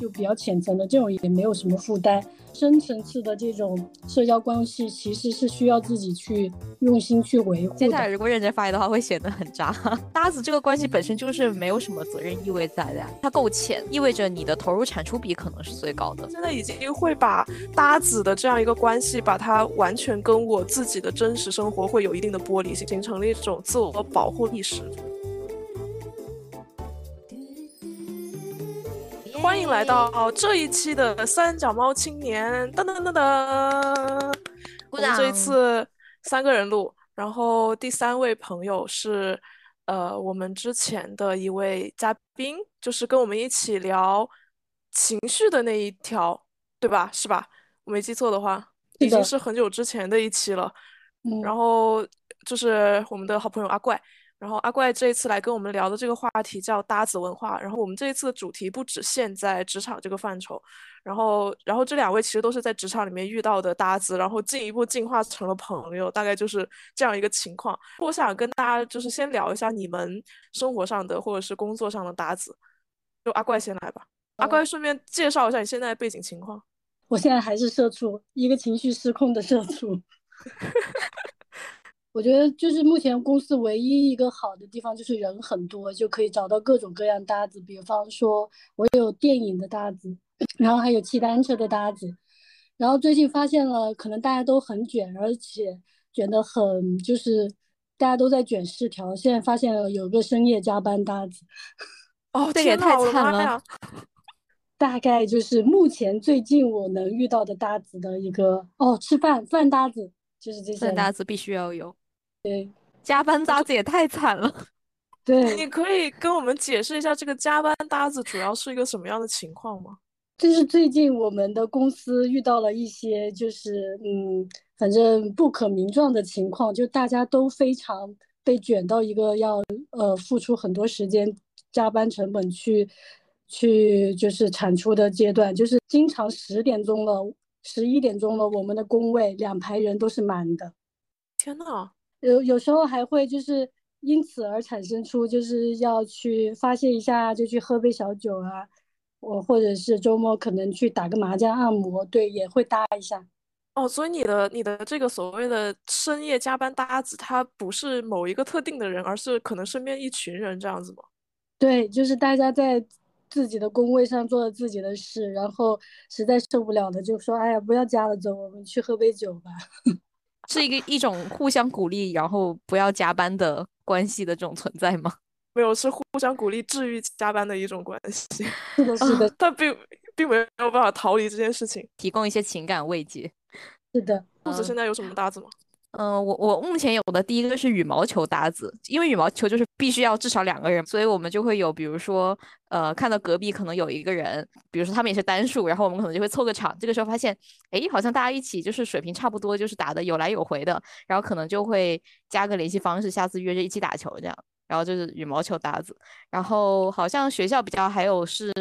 就比较浅层的这种也没有什么负担。深层次的这种社交关系，其实是需要自己去用心去维护。接下来如果认真发言的话，会显得很渣。搭子这个关系本身就是没有什么责任意味在的，它够浅，意味着你的投入产出比可能是最高的。现在已经会把搭子的这样一个关系，把它完全跟我自己的真实生活会有一定的剥离性，形成了一种自我保护意识。欢迎来到这一期的三脚猫青年，噔噔噔噔。我们这一次三个人录，然后第三位朋友是呃我们之前的一位嘉宾，就是跟我们一起聊情绪的那一条，对吧？是吧？我没记错的话，已经是很久之前的一期了。然后就是我们的好朋友阿怪。然后阿怪这一次来跟我们聊的这个话题叫搭子文化。然后我们这一次的主题不只限在职场这个范畴。然后，然后这两位其实都是在职场里面遇到的搭子，然后进一步进化成了朋友，大概就是这样一个情况。我想跟大家就是先聊一下你们生活上的或者是工作上的搭子。就阿怪先来吧。阿怪顺便介绍一下你现在的背景情况。我现在还是社畜，一个情绪失控的社畜。我觉得就是目前公司唯一一个好的地方就是人很多，就可以找到各种各样搭子。比方说，我有电影的搭子，然后还有骑单车的搭子。然后最近发现了，可能大家都很卷，而且卷得很，就是大家都在卷四条。现在发现了有个深夜加班搭子，哦，这也太惨了。大概就是目前最近我能遇到的搭子的一个哦，吃饭饭搭子就是这些。饭搭子必须要有。对，加班搭子也太惨了。对，你可以跟我们解释一下这个加班搭子主要是一个什么样的情况吗？就是最近我们的公司遇到了一些，就是嗯，反正不可名状的情况，就大家都非常被卷到一个要呃付出很多时间、加班成本去去就是产出的阶段，就是经常十点钟了、十一点钟了，我们的工位两排人都是满的。天呐！有有时候还会就是因此而产生出就是要去发泄一下，就去喝杯小酒啊，我或者是周末可能去打个麻将、按摩，对，也会搭一下。哦，所以你的你的这个所谓的深夜加班搭子，他不是某一个特定的人，而是可能身边一群人这样子吗？对，就是大家在自己的工位上做自己的事，然后实在受不了了，就说：“哎呀，不要加了，走，我们去喝杯酒吧。”是一个一种互相鼓励，然后不要加班的关系的这种存在吗？没有，是互相鼓励、治愈加班的一种关系。是的，是的，但并并没有办法逃离这件事情，提供一些情感慰藉。是的，兔子现在有什么搭子吗？嗯，我我目前有的第一个是羽毛球搭子，因为羽毛球就是必须要至少两个人，所以我们就会有，比如说，呃，看到隔壁可能有一个人，比如说他们也是单数，然后我们可能就会凑个场，这个时候发现，哎，好像大家一起就是水平差不多，就是打的有来有回的，然后可能就会加个联系方式，下次约着一起打球这样，然后就是羽毛球搭子，然后好像学校比较还有是。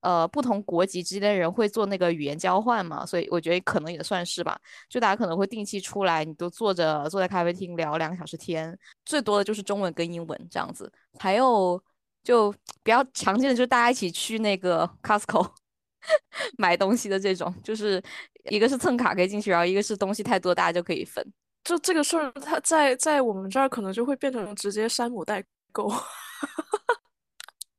呃，不同国籍之间的人会做那个语言交换嘛，所以我觉得可能也算是吧。就大家可能会定期出来，你都坐着坐在咖啡厅聊两个小时天，最多的就是中文跟英文这样子。还有就比较常见的就是大家一起去那个 Costco 买东西的这种，就是一个是蹭卡可以进去，然后一个是东西太多大家就可以分。就这个事儿，它在在我们这儿可能就会变成直接山姆代购。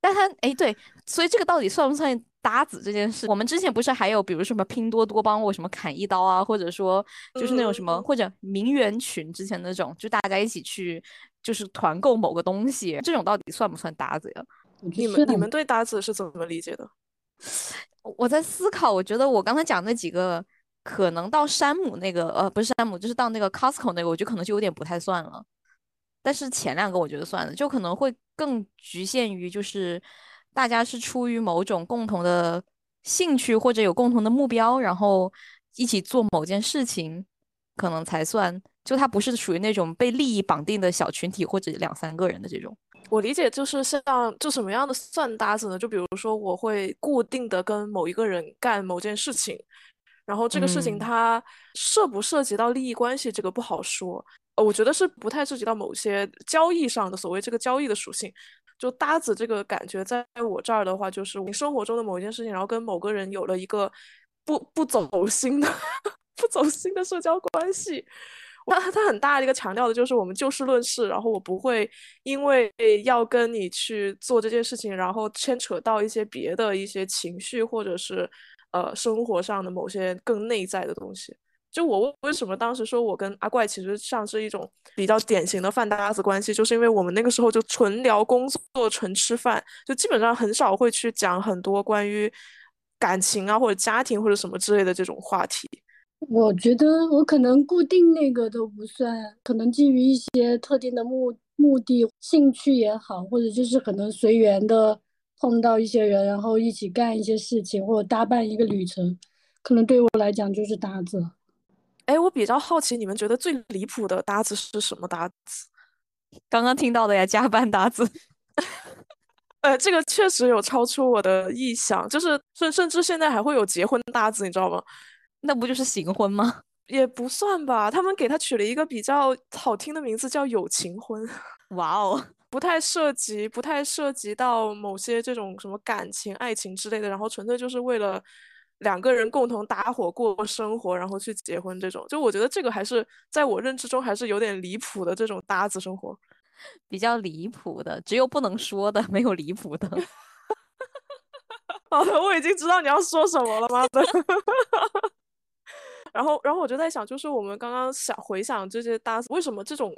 但他哎对，所以这个到底算不算搭子这件事？我们之前不是还有比如什么拼多多帮我什么砍一刀啊，或者说就是那种什么或者名媛群之前那种，就大家一起去就是团购某个东西，这种到底算不算搭子呀？你们你们对搭子是怎么理解的？我在思考，我觉得我刚才讲那几个，可能到山姆那个呃不是山姆，就是到那个 Costco 那个，我觉得可能就有点不太算了。但是前两个我觉得算了，就可能会更局限于就是大家是出于某种共同的兴趣或者有共同的目标，然后一起做某件事情，可能才算。就它不是属于那种被利益绑定的小群体或者两三个人的这种。我理解就是像就什么样的算搭子呢？就比如说我会固定的跟某一个人干某件事情，然后这个事情它涉不涉及到利益关系，这个不好说。我觉得是不太涉及到某些交易上的所谓这个交易的属性，就搭子这个感觉，在我这儿的话，就是你生活中的某一件事情，然后跟某个人有了一个不不走心的 不走心的社交关系。他他很大的一个强调的就是我们就事论事，然后我不会因为要跟你去做这件事情，然后牵扯到一些别的一些情绪或者是呃生活上的某些更内在的东西。就我为什么当时说我跟阿怪其实像是一种比较典型的饭搭子关系，就是因为我们那个时候就纯聊工作、纯吃饭，就基本上很少会去讲很多关于感情啊或者家庭或者什么之类的这种话题。我觉得我可能固定那个都不算，可能基于一些特定的目目的、兴趣也好，或者就是可能随缘的碰到一些人，然后一起干一些事情，或者搭伴一个旅程，可能对我来讲就是搭子。哎，我比较好奇，你们觉得最离谱的搭子是什么搭子？刚刚听到的呀，加班搭子。呃，这个确实有超出我的意想，就是甚甚至现在还会有结婚搭子，你知道吗？那不就是行婚吗？也不算吧，他们给他取了一个比较好听的名字，叫友情婚。哇哦，不太涉及，不太涉及到某些这种什么感情、爱情之类的，然后纯粹就是为了两个人共同搭伙过生活，然后去结婚这种。就我觉得这个还是在我认知中还是有点离谱的这种搭子生活，比较离谱的，只有不能说的，没有离谱的。好的，我已经知道你要说什么了，妈的。然后，然后我就在想，就是我们刚刚想回想这些搭子，为什么这种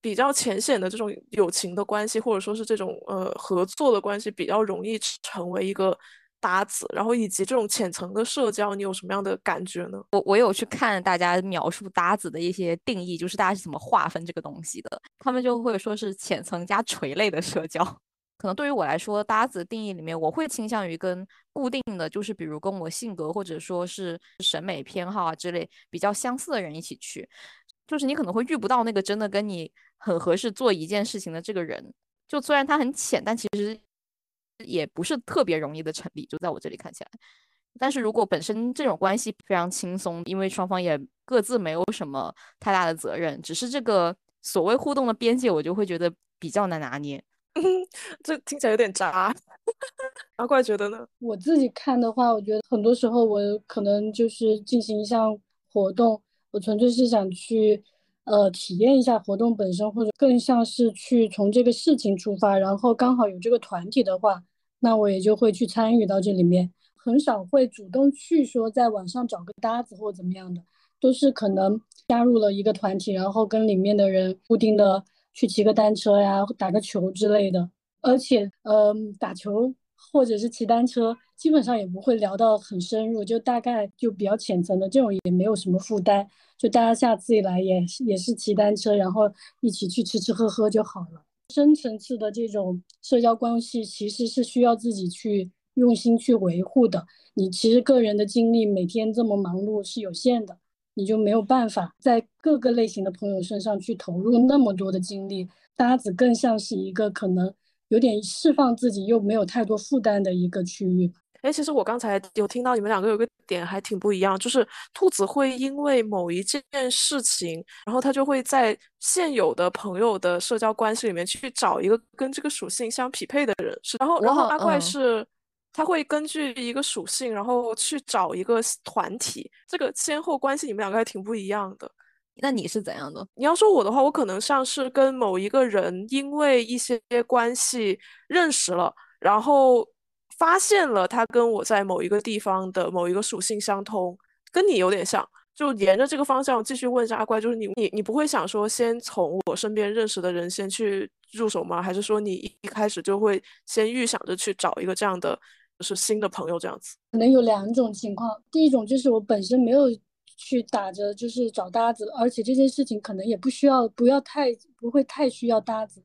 比较浅显的这种友情的关系，或者说是这种呃合作的关系，比较容易成为一个搭子？然后以及这种浅层的社交，你有什么样的感觉呢？我我有去看大家描述搭子的一些定义，就是大家是怎么划分这个东西的？他们就会说是浅层加垂类的社交。可能对于我来说，搭子定义里面，我会倾向于跟固定的就是，比如跟我性格或者说是审美偏好啊之类比较相似的人一起去。就是你可能会遇不到那个真的跟你很合适做一件事情的这个人。就虽然他很浅，但其实也不是特别容易的成立。就在我这里看起来，但是如果本身这种关系非常轻松，因为双方也各自没有什么太大的责任，只是这个所谓互动的边界，我就会觉得比较难拿捏。这听起来有点渣，阿怪觉得呢？我自己看的话，我觉得很多时候我可能就是进行一项活动，我纯粹是想去呃体验一下活动本身，或者更像是去从这个事情出发，然后刚好有这个团体的话，那我也就会去参与到这里面，很少会主动去说在网上找个搭子或怎么样的，都是可能加入了一个团体，然后跟里面的人固定的。去骑个单车呀，打个球之类的，而且，嗯，打球或者是骑单车，基本上也不会聊到很深入，就大概就比较浅层的这种，也没有什么负担，就大家下次一来也也是骑单车，然后一起去吃吃喝喝就好了。深层次的这种社交关系，其实是需要自己去用心去维护的。你其实个人的精力每天这么忙碌是有限的。你就没有办法在各个类型的朋友身上去投入那么多的精力，搭子更像是一个可能有点释放自己又没有太多负担的一个区域。哎，其实我刚才有听到你们两个有个点还挺不一样，就是兔子会因为某一件事情，然后它就会在现有的朋友的社交关系里面去找一个跟这个属性相匹配的人，是然后然后阿怪是。他会根据一个属性，然后去找一个团体。这个先后关系，你们两个还挺不一样的。那你是怎样的？你要说我的话，我可能像是跟某一个人因为一些关系认识了，然后发现了他跟我在某一个地方的某一个属性相通，跟你有点像，就沿着这个方向继续问一下阿怪，就是你你你不会想说先从我身边认识的人先去入手吗？还是说你一开始就会先预想着去找一个这样的？就是新的朋友这样子，可能有两种情况。第一种就是我本身没有去打着就是找搭子，而且这件事情可能也不需要，不要太不会太需要搭子。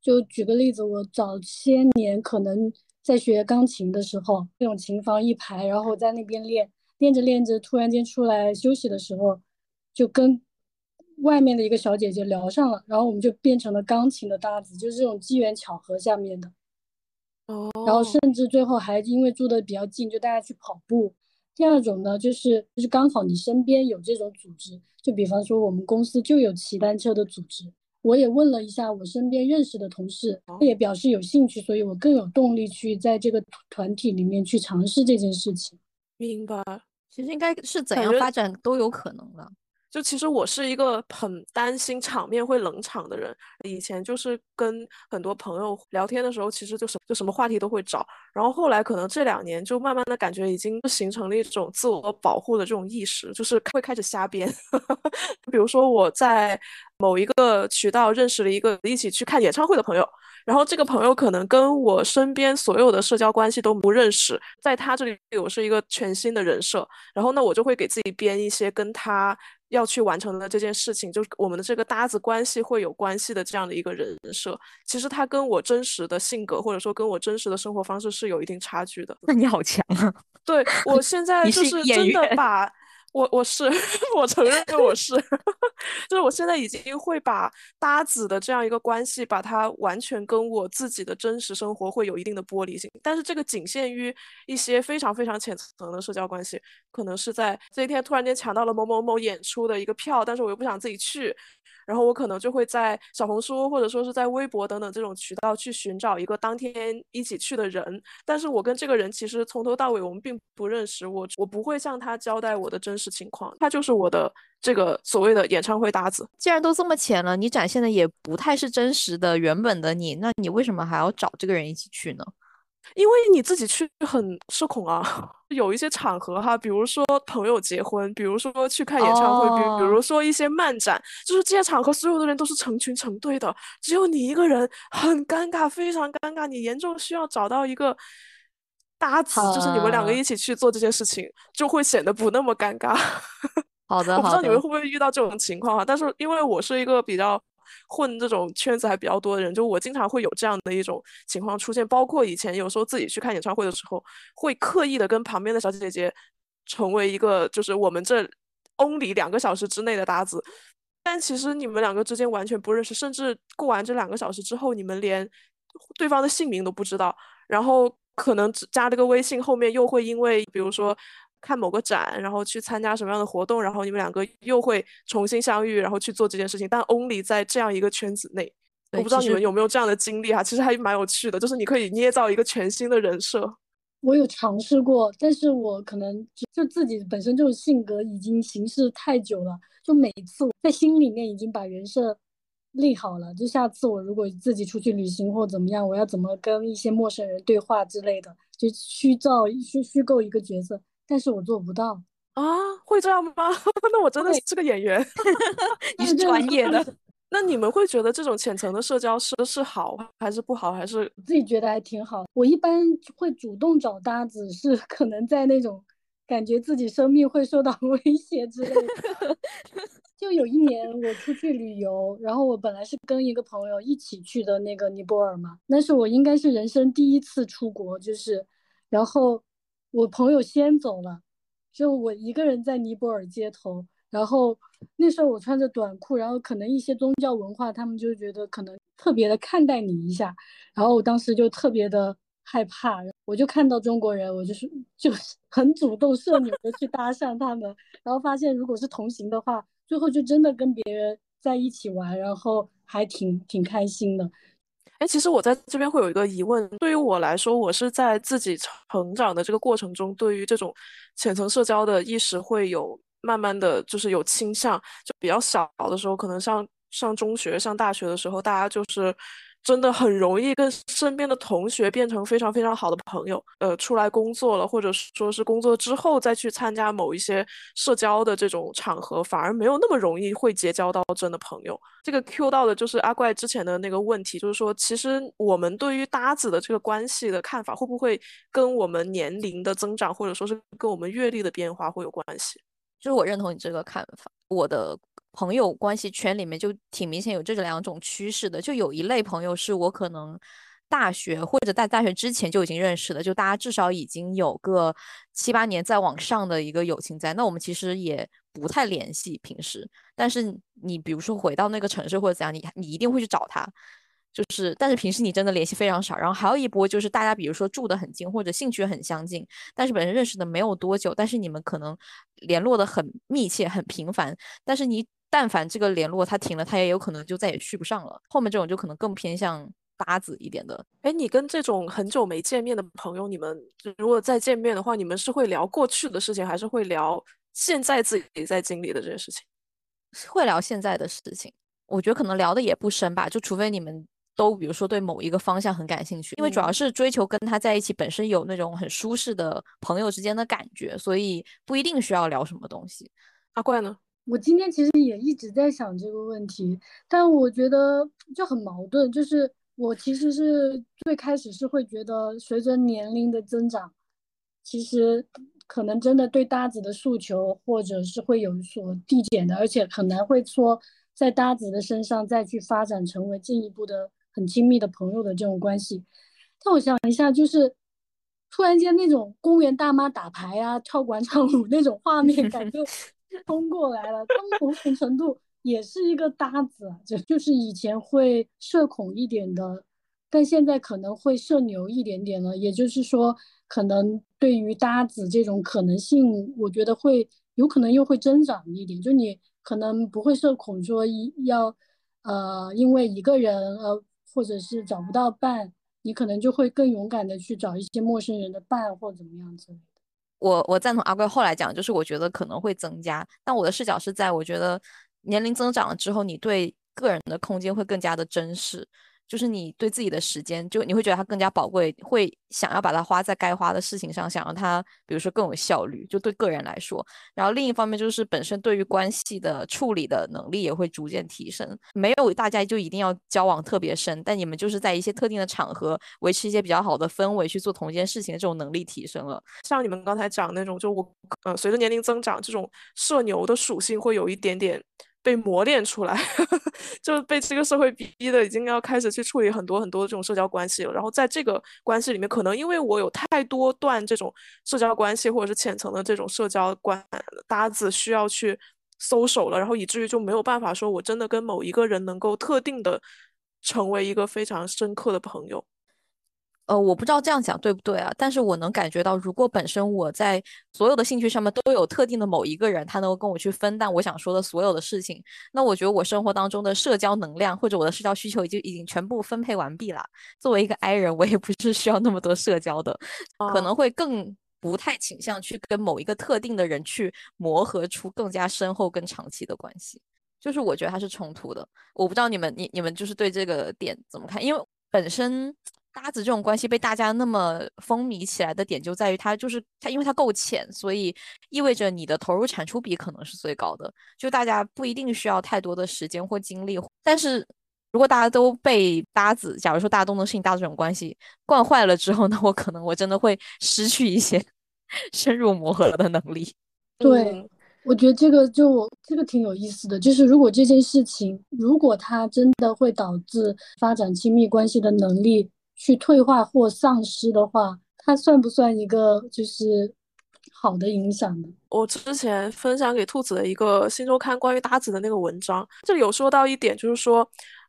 就举个例子，我早些年可能在学钢琴的时候，那种琴房一排，然后在那边练，练着练着，突然间出来休息的时候，就跟外面的一个小姐姐聊上了，然后我们就变成了钢琴的搭子，就是这种机缘巧合下面的。哦然后甚至最后还因为住的比较近，就大家去跑步。第二种呢，就是就是刚好你身边有这种组织，就比方说我们公司就有骑单车的组织，我也问了一下我身边认识的同事，他也表示有兴趣，所以我更有动力去在这个团体里面去尝试这件事情。明白，其实应该是怎样发展都有可能的。就其实我是一个很担心场面会冷场的人，以前就是跟很多朋友聊天的时候，其实就什就什么话题都会找，然后后来可能这两年就慢慢的感觉已经形成了一种自我保护的这种意识，就是会开始瞎编。比如说我在某一个渠道认识了一个一起去看演唱会的朋友，然后这个朋友可能跟我身边所有的社交关系都不认识，在他这里我是一个全新的人设，然后呢我就会给自己编一些跟他。要去完成的这件事情，就是我们的这个搭子关系会有关系的这样的一个人设，其实他跟我真实的性格或者说跟我真实的生活方式是有一定差距的。那你好强啊！对我现在就是真的把。我我是 我承认我是，就是我现在已经会把搭子的这样一个关系，把它完全跟我自己的真实生活会有一定的剥离性，但是这个仅限于一些非常非常浅层的社交关系，可能是在这一天突然间抢到了某某某演出的一个票，但是我又不想自己去。然后我可能就会在小红书或者说是在微博等等这种渠道去寻找一个当天一起去的人，但是我跟这个人其实从头到尾我们并不认识，我我不会向他交代我的真实情况，他就是我的这个所谓的演唱会搭子。既然都这么浅了，你展现的也不太是真实的原本的你，那你为什么还要找这个人一起去呢？因为你自己去很社恐啊，有一些场合哈，比如说朋友结婚，比如说去看演唱会，比比如说一些漫展，就是这些场合，所有的人都是成群成对的，只有你一个人，很尴尬，非常尴尬，你严重需要找到一个搭子，就是你们两个一起去做这件事情，就会显得不那么尴尬。好的，我不知道你们会不会遇到这种情况哈，但是因为我是一个比较。混这种圈子还比较多的人，就我经常会有这样的一种情况出现，包括以前有时候自己去看演唱会的时候，会刻意的跟旁边的小姐姐成为一个就是我们这 only 两个小时之内的搭子，但其实你们两个之间完全不认识，甚至过完这两个小时之后，你们连对方的姓名都不知道，然后可能只加了个微信，后面又会因为比如说。看某个展，然后去参加什么样的活动，然后你们两个又会重新相遇，然后去做这件事情。但 only 在这样一个圈子内，我不知道你们有没有这样的经历哈。其实还蛮有趣的，就是你可以捏造一个全新的人设。我有尝试过，但是我可能就自己本身这种性格已经行事太久了，就每次在心里面已经把人设立好了。就下次我如果自己出去旅行或怎么样，我要怎么跟一些陌生人对话之类的，就虚造虚虚构一个角色。但是我做不到啊，会这样吗？那我真的是个演员，你是专业的。那你们会觉得这种浅层的社交是是好还是不好？还是自己觉得还挺好。我一般会主动找搭子，是可能在那种感觉自己生命会受到威胁之类的。就有一年我出去旅游，然后我本来是跟一个朋友一起去的那个尼泊尔嘛，那是我应该是人生第一次出国，就是然后。我朋友先走了，就我一个人在尼泊尔街头。然后那时候我穿着短裤，然后可能一些宗教文化，他们就觉得可能特别的看待你一下。然后我当时就特别的害怕，我就看到中国人，我就是就是很主动社牛的去搭讪他们。然后发现如果是同行的话，最后就真的跟别人在一起玩，然后还挺挺开心的。哎，其实我在这边会有一个疑问，对于我来说，我是在自己成长的这个过程中，对于这种浅层社交的意识会有慢慢的就是有倾向，就比较小的时候，可能上上中学、上大学的时候，大家就是。真的很容易跟身边的同学变成非常非常好的朋友。呃，出来工作了，或者说是工作之后再去参加某一些社交的这种场合，反而没有那么容易会结交到真的朋友。这个 Q 到的就是阿怪之前的那个问题，就是说，其实我们对于搭子的这个关系的看法，会不会跟我们年龄的增长，或者说是跟我们阅历的变化会有关系？就是我认同你这个看法，我的。朋友关系圈里面就挺明显有这两种趋势的，就有一类朋友是我可能大学或者在大学之前就已经认识的，就大家至少已经有个七八年再往上的一个友情在。那我们其实也不太联系平时，但是你比如说回到那个城市或者怎样，你你一定会去找他。就是，但是平时你真的联系非常少。然后还有一波就是大家，比如说住得很近或者兴趣很相近，但是本身认识的没有多久，但是你们可能联络的很密切、很频繁。但是你但凡这个联络他停了，他也有可能就再也续不上了。后面这种就可能更偏向搭子一点的。哎，你跟这种很久没见面的朋友，你们如果再见面的话，你们是会聊过去的事情，还是会聊现在自己在经历的这些事情？会聊现在的事情。我觉得可能聊的也不深吧，就除非你们都比如说对某一个方向很感兴趣，因为主要是追求跟他在一起本身有那种很舒适的朋友之间的感觉，所以不一定需要聊什么东西。阿怪呢？我今天其实也一直在想这个问题，但我觉得就很矛盾。就是我其实是最开始是会觉得，随着年龄的增长，其实可能真的对搭子的诉求或者是会有所递减的，而且很难会说在搭子的身上再去发展成为进一步的很亲密的朋友的这种关系。但我想一下，就是突然间那种公园大妈打牌啊、跳广场舞那种画面感，就。冲过来了，他某种程度也是一个搭子，就就是以前会社恐一点的，但现在可能会社牛一点点了。也就是说，可能对于搭子这种可能性，我觉得会有可能又会增长一点。就你可能不会社恐，说一要呃，因为一个人呃，或者是找不到伴，你可能就会更勇敢的去找一些陌生人的伴或怎么样子。我我赞同阿贵后来讲，就是我觉得可能会增加，但我的视角是在我觉得年龄增长了之后，你对个人的空间会更加的珍视。就是你对自己的时间，就你会觉得它更加宝贵，会想要把它花在该花的事情上，想让它，比如说更有效率，就对个人来说。然后另一方面就是本身对于关系的处理的能力也会逐渐提升。没有大家就一定要交往特别深，但你们就是在一些特定的场合维持一些比较好的氛围去做同一件事情的这种能力提升了。像你们刚才讲那种，就我呃随着年龄增长，这种社牛的属性会有一点点。被磨练出来，就是被这个社会逼的，已经要开始去处理很多很多这种社交关系了。然后在这个关系里面，可能因为我有太多段这种社交关系，或者是浅层的这种社交关搭子需要去搜手了，然后以至于就没有办法说我真的跟某一个人能够特定的成为一个非常深刻的朋友。呃，我不知道这样讲对不对啊，但是我能感觉到，如果本身我在所有的兴趣上面都有特定的某一个人，他能够跟我去分担我想说的所有的事情，那我觉得我生活当中的社交能量或者我的社交需求已经已经全部分配完毕了。作为一个 I 人，我也不是需要那么多社交的，可能会更不太倾向去跟某一个特定的人去磨合出更加深厚、更长期的关系。就是我觉得它是冲突的。我不知道你们你你们就是对这个点怎么看？因为本身。搭子这种关系被大家那么风靡起来的点就在于它就是它，因为它够浅，所以意味着你的投入产出比可能是最高的。就大家不一定需要太多的时间或精力，但是如果大家都被搭子，假如说大家都能适应搭子这种关系惯坏了之后，那我可能我真的会失去一些 深入磨合的能力。对，我觉得这个就这个挺有意思的，就是如果这件事情如果它真的会导致发展亲密关系的能力。去退化或丧失的话，它算不算一个就是好的影响呢？我之前分享给兔子的一个新周刊关于搭子的那个文章，这里有说到一点，就是说，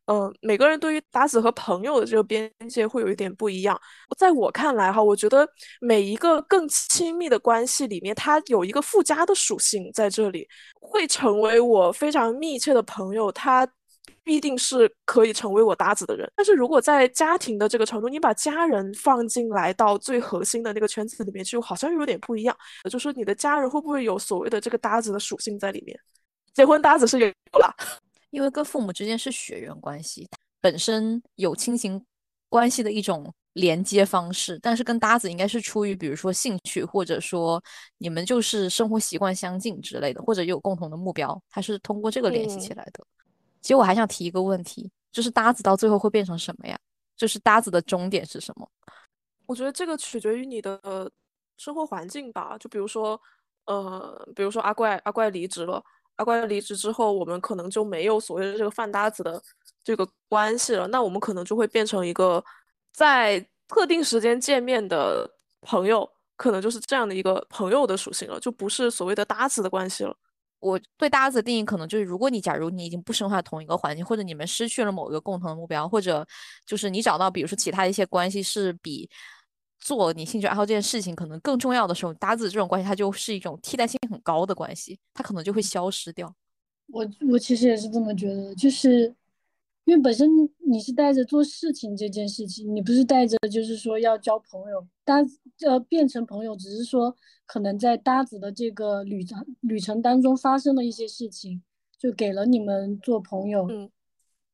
嗯，每个人对于搭子和朋友的这个边界会有一点不一样。在我看来，哈，我觉得每一个更亲密的关系里面，它有一个附加的属性在这里，会成为我非常密切的朋友。他。必定是可以成为我搭子的人，但是如果在家庭的这个程度，你把家人放进来到最核心的那个圈子里面去，好像又有点不一样。就说你的家人会不会有所谓的这个搭子的属性在里面？结婚搭子是有了，因为跟父母之间是血缘关系，本身有亲情关系的一种连接方式，但是跟搭子应该是出于比如说兴趣，或者说你们就是生活习惯相近之类的，或者有共同的目标，它是通过这个联系起来的。其实我还想提一个问题，就是搭子到最后会变成什么呀？就是搭子的终点是什么？我觉得这个取决于你的生活环境吧。就比如说，呃，比如说阿怪，阿怪离职了，阿怪离职之后，我们可能就没有所谓的这个饭搭子的这个关系了。那我们可能就会变成一个在特定时间见面的朋友，可能就是这样的一个朋友的属性了，就不是所谓的搭子的关系了。我对搭子的定义可能就是，如果你假如你已经不生活在同一个环境，或者你们失去了某一个共同的目标，或者就是你找到比如说其他一些关系是比做你兴趣爱好这件事情可能更重要的时候，搭子这种关系它就是一种替代性很高的关系，它可能就会消失掉。我我其实也是这么觉得，就是因为本身你是带着做事情这件事情，你不是带着就是说要交朋友搭呃变成朋友，只是说可能在搭子的这个旅程旅程当中发生了一些事情，就给了你们做朋友，嗯，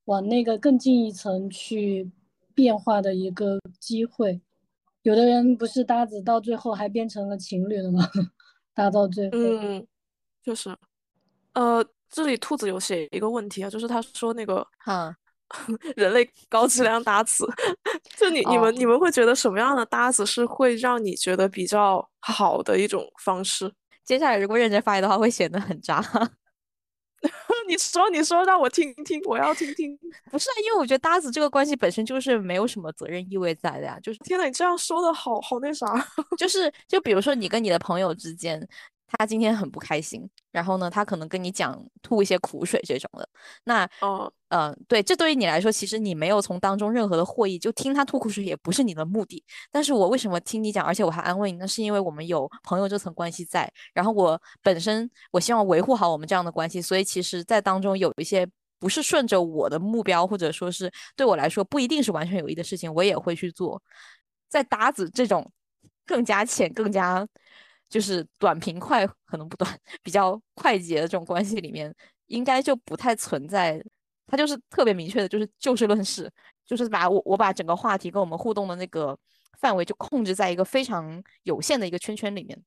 往那个更进一层去变化的一个机会。有的人不是搭子到最后还变成了情侣了吗？搭到最后，嗯，就是，呃。这里兔子有写一个问题啊，就是他说那个，嗯，人类高质量搭子，就你你们你们会觉得什么样的搭子是会让你觉得比较好的一种方式？接下来如果认真发言的话，会显得很渣。你说你说让我听听，我要听听。不是啊，因为我觉得搭子这个关系本身就是没有什么责任意味在的呀。就是天呐，你这样说的好好那啥。就是就比如说你跟你的朋友之间。他今天很不开心，然后呢，他可能跟你讲吐一些苦水这种的。那，哦，嗯，对，这对于你来说，其实你没有从当中任何的获益，就听他吐苦水也不是你的目的。但是我为什么听你讲，而且我还安慰你？那是因为我们有朋友这层关系在。然后我本身我希望维护好我们这样的关系，所以其实，在当中有一些不是顺着我的目标，或者说是对我来说不一定是完全有益的事情，我也会去做。在搭子这种更加浅、更加。就是短平快，可能不短，比较快捷的这种关系里面，应该就不太存在。他就是特别明确的，就是就事论事，就是把我我把整个话题跟我们互动的那个范围就控制在一个非常有限的一个圈圈里面。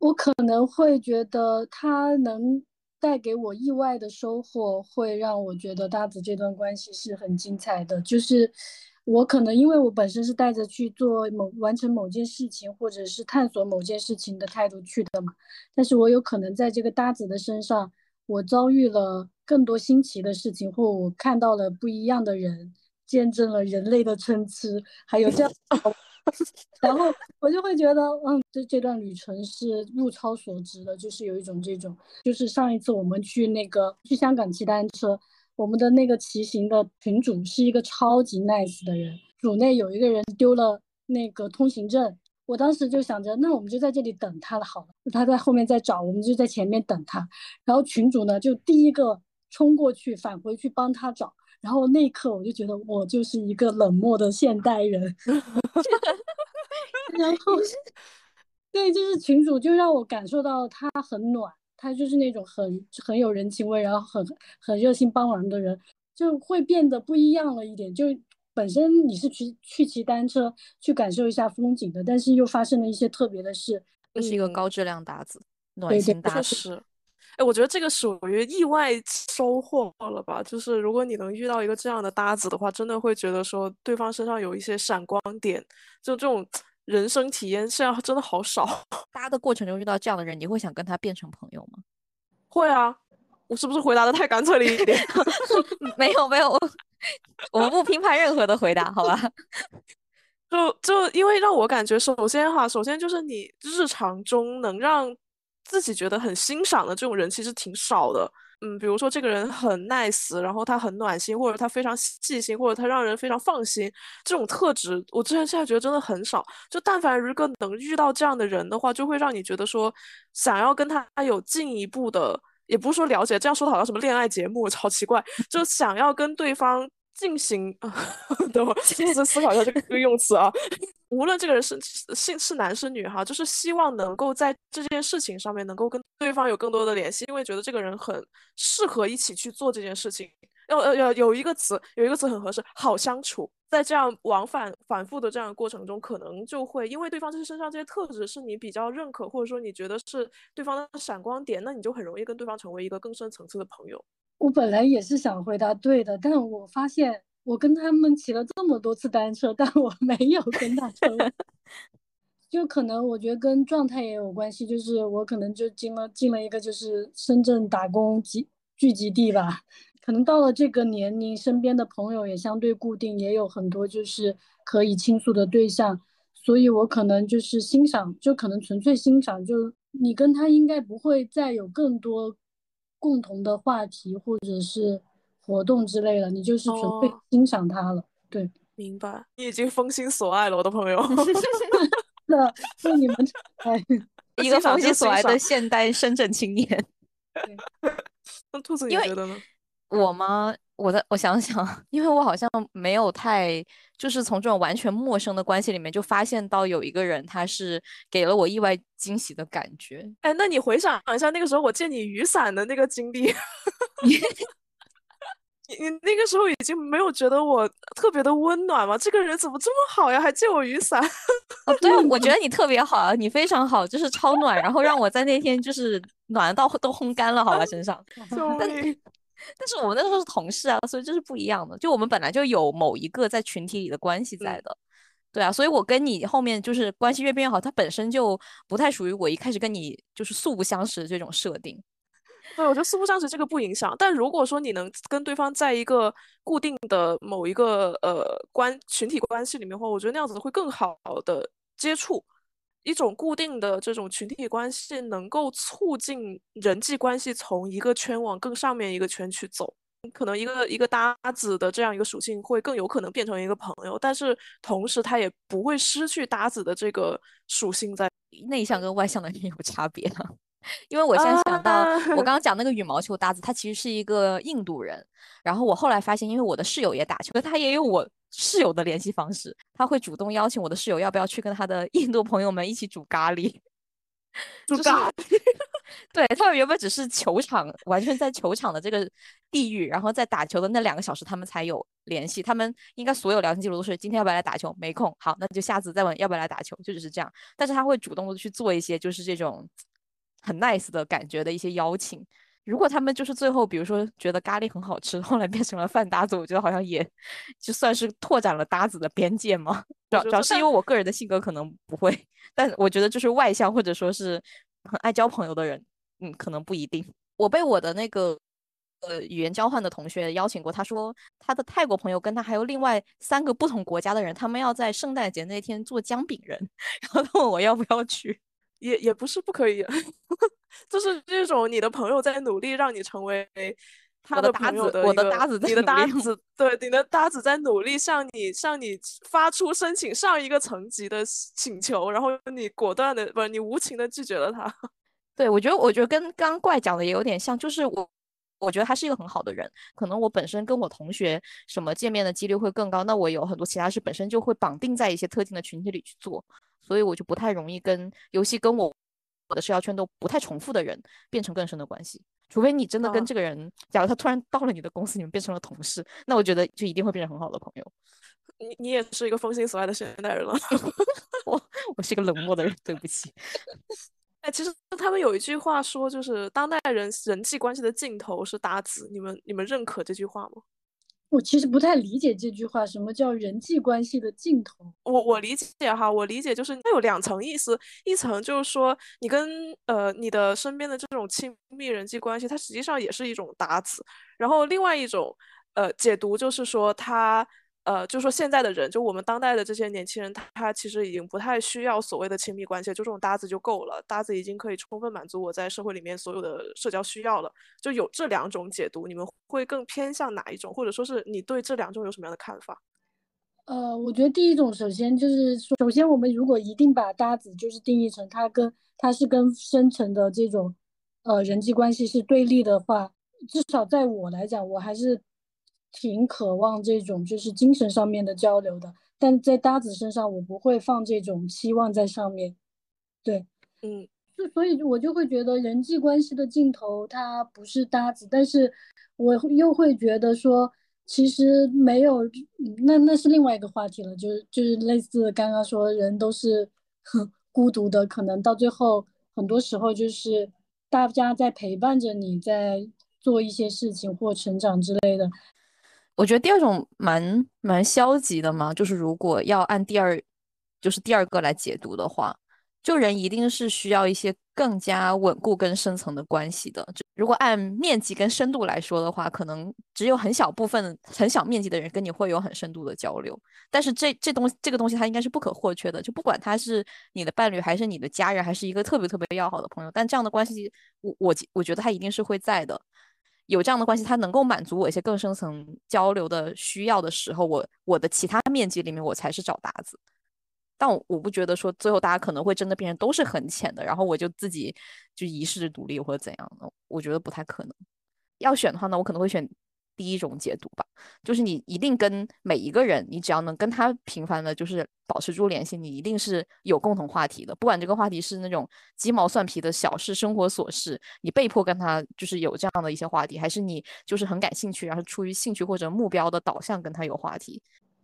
我可能会觉得他能带给我意外的收获，会让我觉得大子这段关系是很精彩的，就是。我可能因为我本身是带着去做某完成某件事情，或者是探索某件事情的态度去的嘛，但是我有可能在这个搭子的身上，我遭遇了更多新奇的事情，或我看到了不一样的人，见证了人类的参差，还有这样，然后我就会觉得，嗯，这这段旅程是物超所值的，就是有一种这种，就是上一次我们去那个去香港骑单车。我们的那个骑行的群主是一个超级 nice 的人，组内有一个人丢了那个通行证，我当时就想着，那我们就在这里等他了，好了，他在后面在找，我们就在前面等他。然后群主呢就第一个冲过去返回去帮他找，然后那一刻我就觉得我就是一个冷漠的现代人，然后 对，就是群主就让我感受到他很暖。他就是那种很很有人情味，然后很很热心帮忙的人，就会变得不一样了一点。就本身你是去去骑单车去感受一下风景的，但是又发生了一些特别的事，这是一个高质量搭子，暖心搭师。哎，我觉得这个属于意外收获了吧？就是如果你能遇到一个这样的搭子的话，真的会觉得说对方身上有一些闪光点，就这种。人生体验现在真的好少，搭的过程中遇到这样的人，你会想跟他变成朋友吗？会啊，我是不是回答的太干脆了一点？没有没有，我们不评判任何的回答，好吧？就就因为让我感觉，首先哈，首先就是你日常中能让自己觉得很欣赏的这种人，其实挺少的。嗯，比如说这个人很 nice，然后他很暖心，或者他非常细心，或者他让人非常放心，这种特质，我之前现在觉得真的很少。就但凡如果能遇到这样的人的话，就会让你觉得说，想要跟他有进一步的，也不是说了解，这样说的好像什么恋爱节目，好奇怪，就想要跟对方。进行，等我思思考一下这个用词啊。无论这个人是是是男是女哈，就是希望能够在这件事情上面能够跟对方有更多的联系，因为觉得这个人很适合一起去做这件事情。要呃要有一个词，有一个词很合适，好相处。在这样往返反复的这样的过程中，可能就会因为对方这些身上这些特质是你比较认可，或者说你觉得是对方的闪光点，那你就很容易跟对方成为一个更深层次的朋友。我本来也是想回答对的，但我发现我跟他们骑了这么多次单车，但我没有跟他成为，就可能我觉得跟状态也有关系，就是我可能就进了进了一个就是深圳打工集聚集地吧，可能到了这个年龄，身边的朋友也相对固定，也有很多就是可以倾诉的对象，所以我可能就是欣赏，就可能纯粹欣赏，就你跟他应该不会再有更多。共同的话题或者是活动之类的，你就是纯粹欣赏他了。对，明白。你已经封心所爱了，我的朋友。是的，是你们 一个封心所爱的现代深圳青年。那兔子你觉得呢？我吗？我的，我想想，因为我好像没有太，就是从这种完全陌生的关系里面就发现到有一个人，他是给了我意外惊喜的感觉。哎，那你回想一下那个时候我借你雨伞的那个经历，你你那个时候已经没有觉得我特别的温暖吗？这个人怎么这么好呀，还借我雨伞？哦，对，我觉得 你特别好啊，你非常好，就是超暖，然后让我在那天就是暖到都烘干了，好吧，身上。救命！但是我们那时候是同事啊，所以这是不一样的。就我们本来就有某一个在群体里的关系在的，对啊。所以我跟你后面就是关系越变越好，它本身就不太属于我一开始跟你就是素不相识的这种设定。对，我觉得素不相识这个不影响。但如果说你能跟对方在一个固定的某一个呃关群体关系里面的话，我觉得那样子会更好的接触。一种固定的这种群体关系，能够促进人际关系从一个圈往更上面一个圈去走。可能一个一个搭子的这样一个属性，会更有可能变成一个朋友，但是同时他也不会失去搭子的这个属性在。内向跟外向的人有差别。因为我现在想到，我刚刚讲那个羽毛球搭子，他其实是一个印度人。然后我后来发现，因为我的室友也打球，他也有我室友的联系方式，他会主动邀请我的室友要不要去跟他的印度朋友们一起煮咖喱。煮咖喱，对他们原本只是球场，完全在球场的这个地域，然后在打球的那两个小时，他们才有联系。他们应该所有聊天记录都是今天要不要来打球，没空，好，那就下次再问要不要来打球，就只是这样。但是他会主动的去做一些，就是这种。很 nice 的感觉的一些邀请，如果他们就是最后，比如说觉得咖喱很好吃，后来变成了饭搭子，我觉得好像也就算是拓展了搭子的边界嘛。主要主要是因为我个人的性格可能不会，但我觉得就是外向或者说是很爱交朋友的人，嗯，可能不一定。我被我的那个呃语言交换的同学邀请过，他说他的泰国朋友跟他还有另外三个不同国家的人，他们要在圣诞节那天做姜饼人，然后他问我要不要去。也也不是不可以，就是这种你的朋友在努力让你成为他的朋友的我的搭子，你的搭子，对，你的搭子在努力向你向你发出申请上一个层级的请求，然后你果断的不是你无情的拒绝了他。对，我觉得我觉得跟刚怪讲的也有点像，就是我我觉得他是一个很好的人，可能我本身跟我同学什么见面的几率会更高，那我有很多其他事本身就会绑定在一些特定的群体里去做。所以我就不太容易跟游戏跟我我的社交圈都不太重复的人变成更深的关系，除非你真的跟这个人，假如他突然到了你的公司，你们变成了同事，那我觉得就一定会变成很好的朋友。你你也是一个封心所爱的现代人了，我我是一个冷漠的人，对不起。哎，其实他们有一句话说，就是当代人人际关系的尽头是搭子，你们你们认可这句话吗？我其实不太理解这句话，什么叫人际关系的尽头？我我理解哈，我理解就是它有两层意思，一层就是说你跟呃你的身边的这种亲密人际关系，它实际上也是一种搭子，然后另外一种呃解读就是说它。呃，就说现在的人，就我们当代的这些年轻人，他其实已经不太需要所谓的亲密关系，就这种搭子就够了，搭子已经可以充分满足我在社会里面所有的社交需要了。就有这两种解读，你们会更偏向哪一种，或者说是你对这两种有什么样的看法？呃，我觉得第一种，首先就是，首先我们如果一定把搭子就是定义成他跟他是跟深层的这种呃人际关系是对立的话，至少在我来讲，我还是。挺渴望这种就是精神上面的交流的，但在搭子身上我不会放这种期望在上面。对，嗯，就所以我就会觉得人际关系的尽头它不是搭子，但是我又会觉得说其实没有，那那是另外一个话题了，就是就是类似刚刚说人都是孤独的，可能到最后很多时候就是大家在陪伴着你在做一些事情或成长之类的。我觉得第二种蛮蛮消极的嘛，就是如果要按第二，就是第二个来解读的话，就人一定是需要一些更加稳固跟深层的关系的。就如果按面积跟深度来说的话，可能只有很小部分、很小面积的人跟你会有很深度的交流。但是这这东这个东西它应该是不可或缺的，就不管他是你的伴侣，还是你的家人，还是一个特别特别要好的朋友，但这样的关系，我我我觉得他一定是会在的。有这样的关系，它能够满足我一些更深层交流的需要的时候，我我的其他面积里面我才是找搭子。但我我不觉得说最后大家可能会真的变成都是很浅的，然后我就自己就遗世独立或者怎样的，我觉得不太可能。要选的话呢，我可能会选。第一种解读吧，就是你一定跟每一个人，你只要能跟他频繁的，就是保持住联系，你一定是有共同话题的。不管这个话题是那种鸡毛蒜皮的小事、生活琐事，你被迫跟他就是有这样的一些话题，还是你就是很感兴趣，然后出于兴趣或者目标的导向跟他有话题。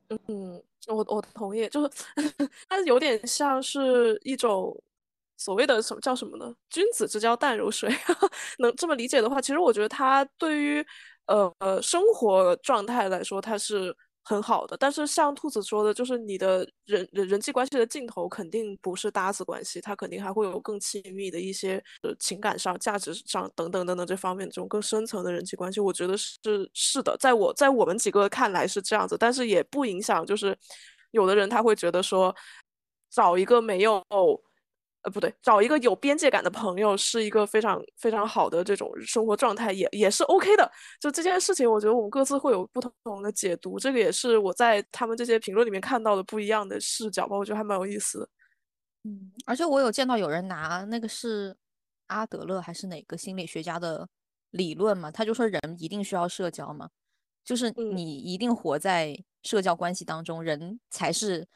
嗯，我我同意，就是 它有点像是一种所谓的什么叫什么呢？君子之交淡如水，能这么理解的话，其实我觉得他对于。呃呃，生活状态来说，它是很好的。但是像兔子说的，就是你的人人人际关系的尽头肯定不是搭子关系，它肯定还会有更亲密的一些呃情感上、价值上等等等等这方面这种更深层的人际关系。我觉得是是的，在我在我们几个看来是这样子，但是也不影响，就是有的人他会觉得说，找一个没有。呃，不对，找一个有边界感的朋友是一个非常非常好的这种生活状态，也也是 OK 的。就这件事情，我觉得我们各自会有不同的解读，这个也是我在他们这些评论里面看到的不一样的视角吧，我觉得还蛮有意思的。嗯，而且我有见到有人拿那个是阿德勒还是哪个心理学家的理论嘛，他就说人一定需要社交嘛，就是你一定活在社交关系当中，人才是。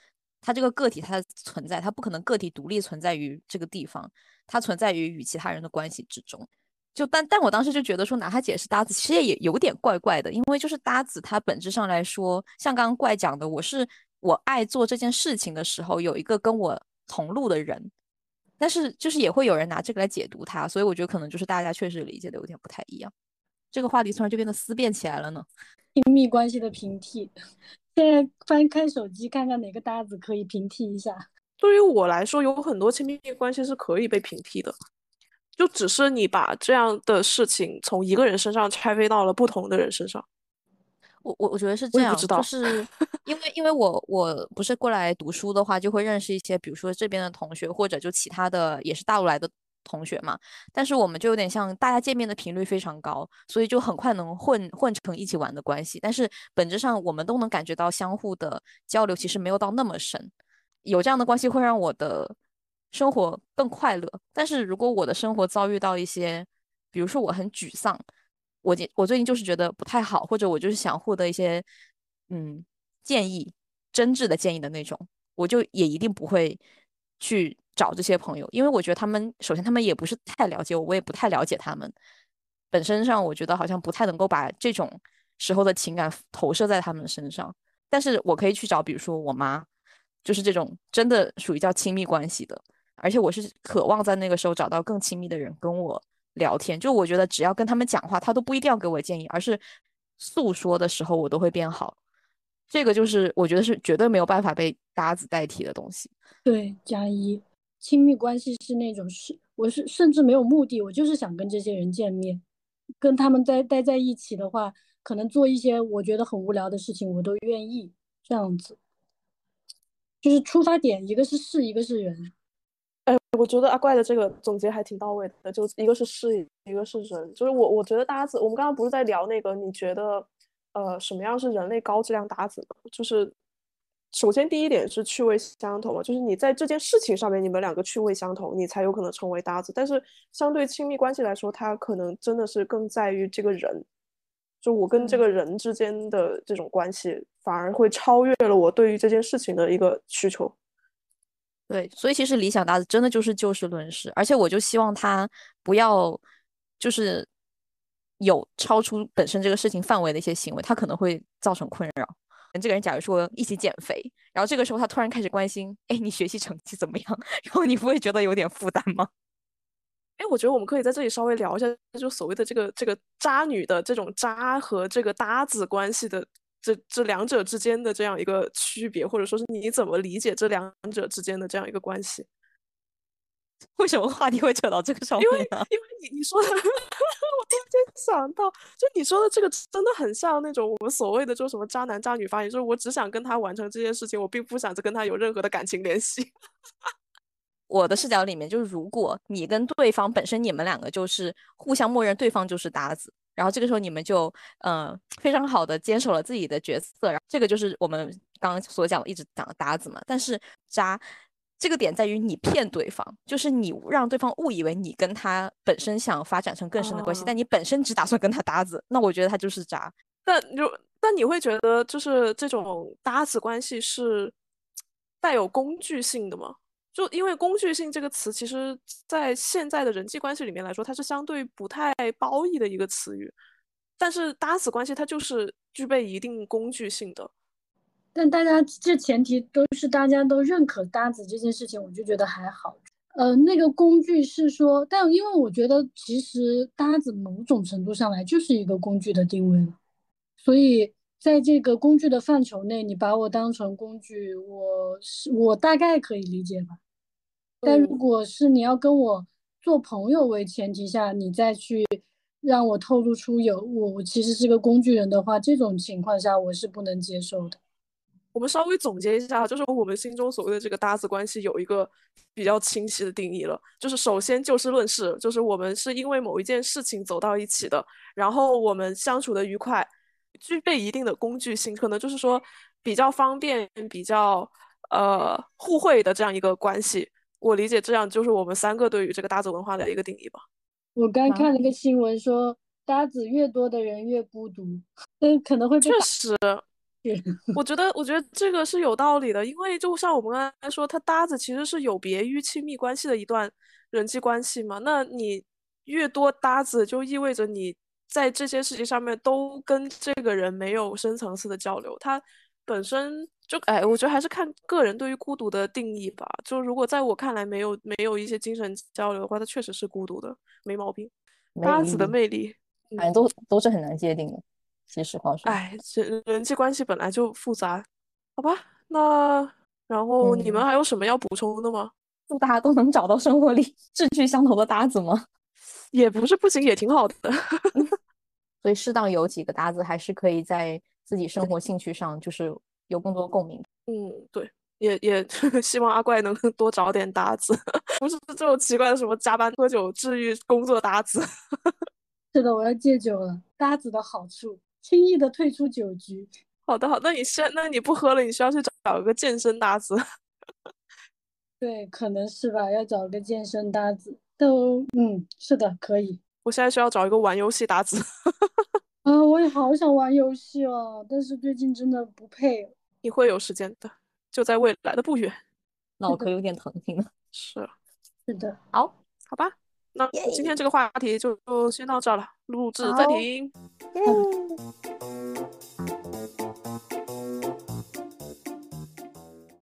他这个个体，它的存在，它不可能个体独立存在于这个地方，它存在于与其他人的关系之中。就但但我当时就觉得说拿它解释搭子，其实也有点怪怪的，因为就是搭子，它本质上来说，像刚刚怪讲的，我是我爱做这件事情的时候有一个跟我同路的人，但是就是也会有人拿这个来解读它，所以我觉得可能就是大家确实理解的有点不太一样。这个话题突然就变得思辨起来了呢，亲密关系的平替。现在翻开手机看看哪个搭子可以平替一下。对于我来说，有很多亲密关系是可以被平替的，就只是你把这样的事情从一个人身上拆分到了不同的人身上。我我我觉得是这样，就 是因为因为我我不是过来读书的话，就会认识一些，比如说这边的同学，或者就其他的也是大陆来的。同学嘛，但是我们就有点像大家见面的频率非常高，所以就很快能混混成一起玩的关系。但是本质上我们都能感觉到相互的交流其实没有到那么深。有这样的关系会让我的生活更快乐。但是如果我的生活遭遇到一些，比如说我很沮丧，我我最近就是觉得不太好，或者我就是想获得一些嗯建议，真挚的建议的那种，我就也一定不会去。找这些朋友，因为我觉得他们首先他们也不是太了解我，我也不太了解他们。本身上我觉得好像不太能够把这种时候的情感投射在他们身上。但是我可以去找，比如说我妈，就是这种真的属于叫亲密关系的。而且我是渴望在那个时候找到更亲密的人跟我聊天。就我觉得只要跟他们讲话，他都不一定要给我建议，而是诉说的时候我都会变好。这个就是我觉得是绝对没有办法被搭子代替的东西。对，加一。亲密关系是那种是，我是甚至没有目的，我就是想跟这些人见面，跟他们待待在一起的话，可能做一些我觉得很无聊的事情，我都愿意这样子。就是出发点，一个是事，一个是人。哎，我觉得阿怪的这个总结还挺到位的，就一个是事，一个是人。就是我，我觉得搭子，我们刚刚不是在聊那个，你觉得呃什么样是人类高质量搭子？就是。首先，第一点是趣味相同嘛，就是你在这件事情上面，你们两个趣味相同，你才有可能成为搭子。但是，相对亲密关系来说，它可能真的是更在于这个人，就我跟这个人之间的这种关系，反而会超越了我对于这件事情的一个需求。对，所以其实理想搭子真的就是就事论事，而且我就希望他不要就是有超出本身这个事情范围的一些行为，他可能会造成困扰。这个人，假如说一起减肥，然后这个时候他突然开始关心，哎，你学习成绩怎么样？然后你不会觉得有点负担吗？哎，我觉得我们可以在这里稍微聊一下，就所谓的这个这个渣女的这种渣和这个搭子关系的这这两者之间的这样一个区别，或者说是你怎么理解这两者之间的这样一个关系？为什么话题会扯到这个上面呢？因为因为你你说的，我突然间想到，就你说的这个真的很像那种我们所谓的就什么渣男渣女发言，就是我只想跟他完成这件事情，我并不想再跟他有任何的感情联系。我的视角里面，就是如果你跟对方本身你们两个就是互相默认对方就是搭子，然后这个时候你们就嗯非常好的坚守了自己的角色，然后这个就是我们刚刚所讲一直讲的搭子嘛。但是渣。这个点在于你骗对方，就是你让对方误以为你跟他本身想发展成更深的关系，但你本身只打算跟他搭子，那我觉得他就是渣。但就但你会觉得就是这种搭子关系是带有工具性的吗？就因为工具性这个词，其实在现在的人际关系里面来说，它是相对不太褒义的一个词语。但是搭子关系它就是具备一定工具性的。但大家这前提都是大家都认可搭子这件事情，我就觉得还好。呃，那个工具是说，但因为我觉得其实搭子某种程度上来就是一个工具的定位了，所以在这个工具的范畴内，你把我当成工具，我是我大概可以理解吧。但如果是你要跟我做朋友为前提下，你再去让我透露出有我我其实是个工具人的话，这种情况下我是不能接受的。我们稍微总结一下，就是我们心中所谓的这个搭子关系有一个比较清晰的定义了，就是首先就事论事，就是我们是因为某一件事情走到一起的，然后我们相处的愉快，具备一定的工具性，可能就是说比较方便、比较呃互惠的这样一个关系。我理解这样就是我们三个对于这个搭子文化的一个定义吧。我刚看了个新闻说，搭子越多的人越孤独，嗯，可能会确实，我觉得我觉得这个是有道理的，因为就像我们刚才说，他搭子其实是有别于亲密关系的一段人际关系嘛。那你越多搭子，就意味着你在这些事情上面都跟这个人没有深层次的交流，他本身。就哎，我觉得还是看个人对于孤独的定义吧。就如果在我看来没有没有一些精神交流的话，他确实是孤独的，没毛病。搭子的魅力，反正都都是很难界定的。其实话说，哎，人人际关系本来就复杂，好吧。那然后你们还有什么要补充的吗？祝大家都能找到生活里志趣相投的搭子吗？也不是不行，也挺好的。所以适当有几个搭子，还是可以在自己生活兴趣上就是。有更多共鸣。嗯，对，也也 希望阿怪能多找点搭子，不是这种奇怪的什么加班喝酒治愈工作搭子。是的，我要戒酒了。搭子的好处，轻易的退出酒局。好的，好，那你现，那你不喝了，你需要去找找一个健身搭子。对，可能是吧，要找个健身搭子。都，嗯，是的，可以。我现在需要找一个玩游戏搭子。啊，我也好想玩游戏哦，但是最近真的不配。你会有时间的，就在未来的不远。脑壳有点疼，听了。是，是的。好，好吧，那今天这个话题就先到这了，录制暂停。